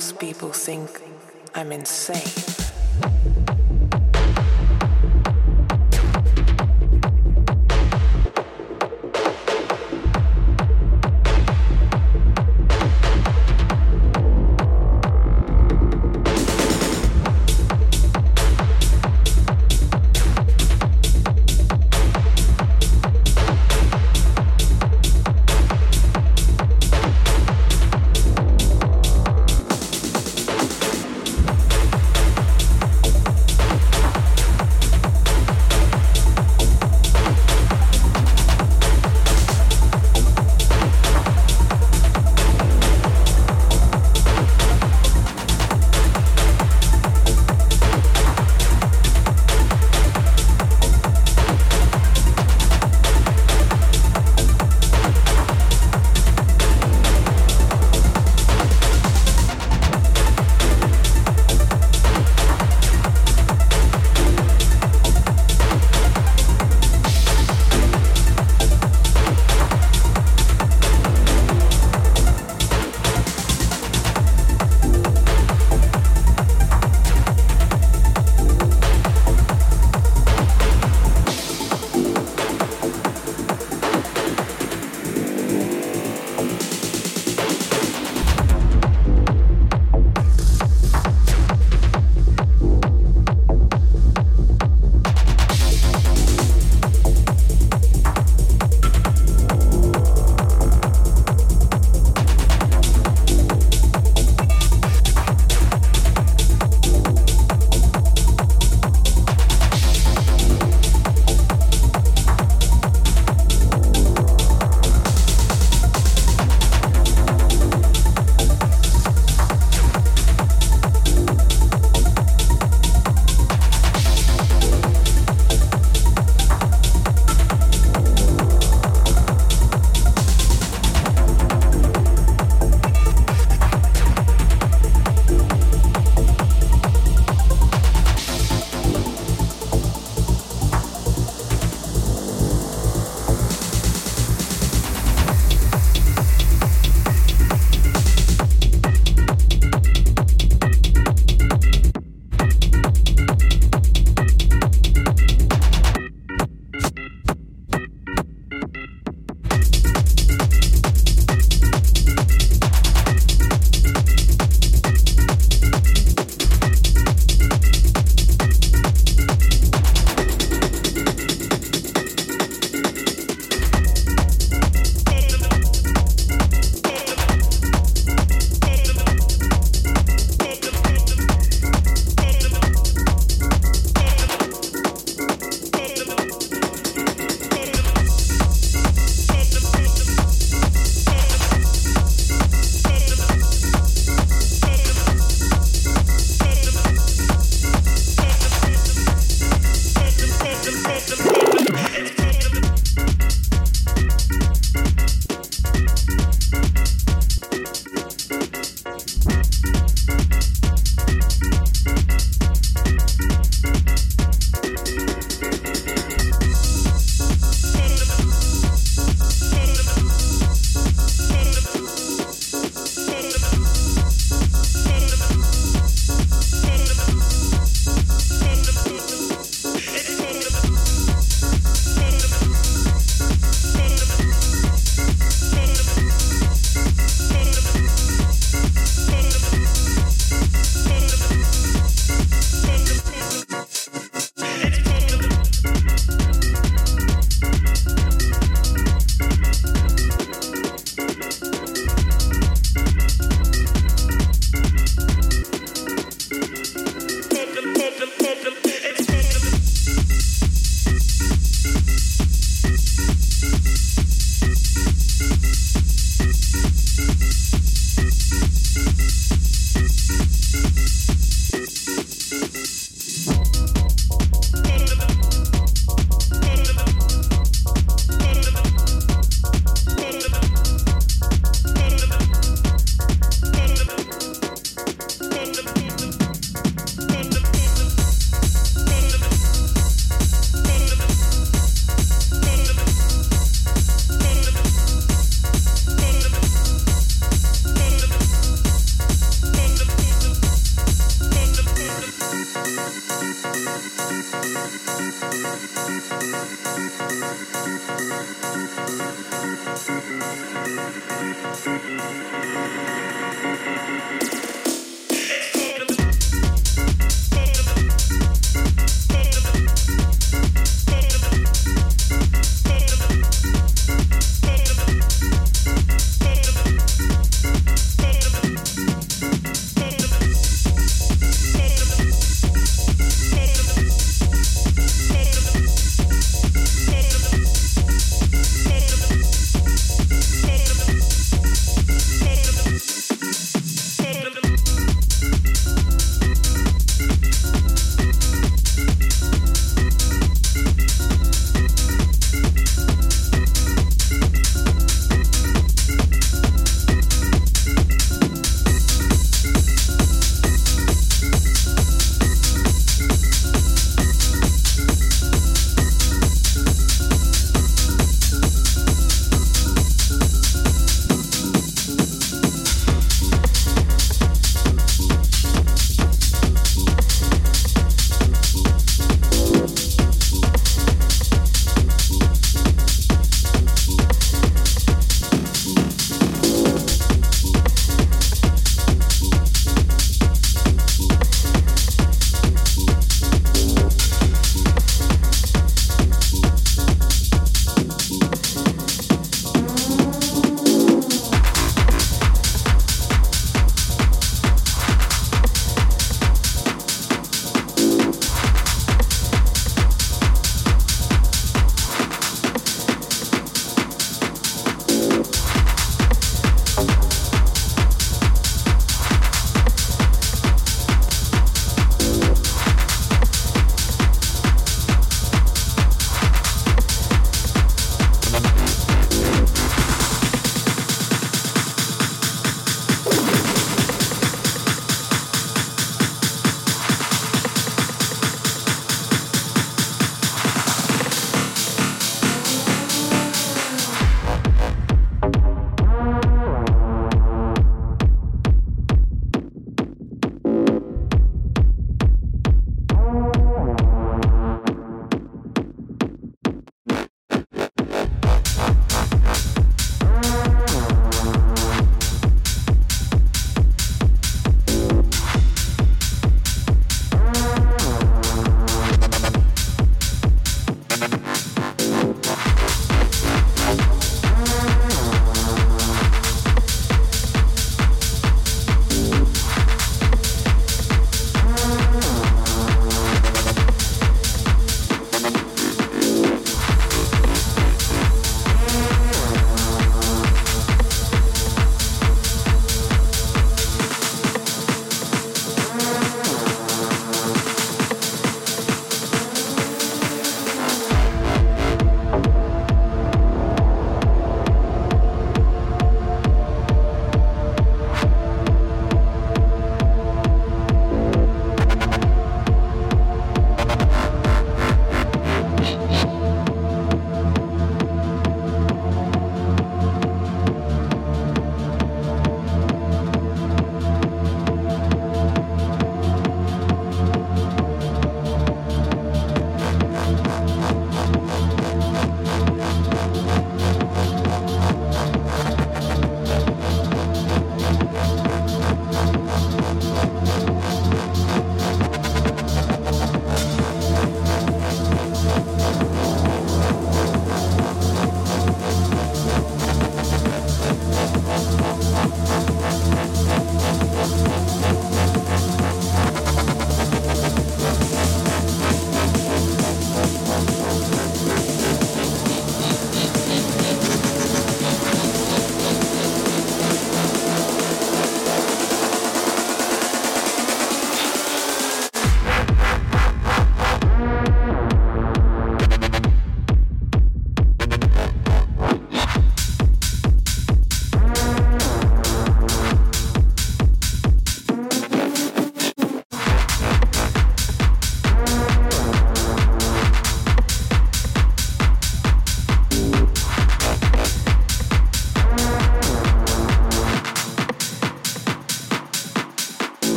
Most people think I'm insane.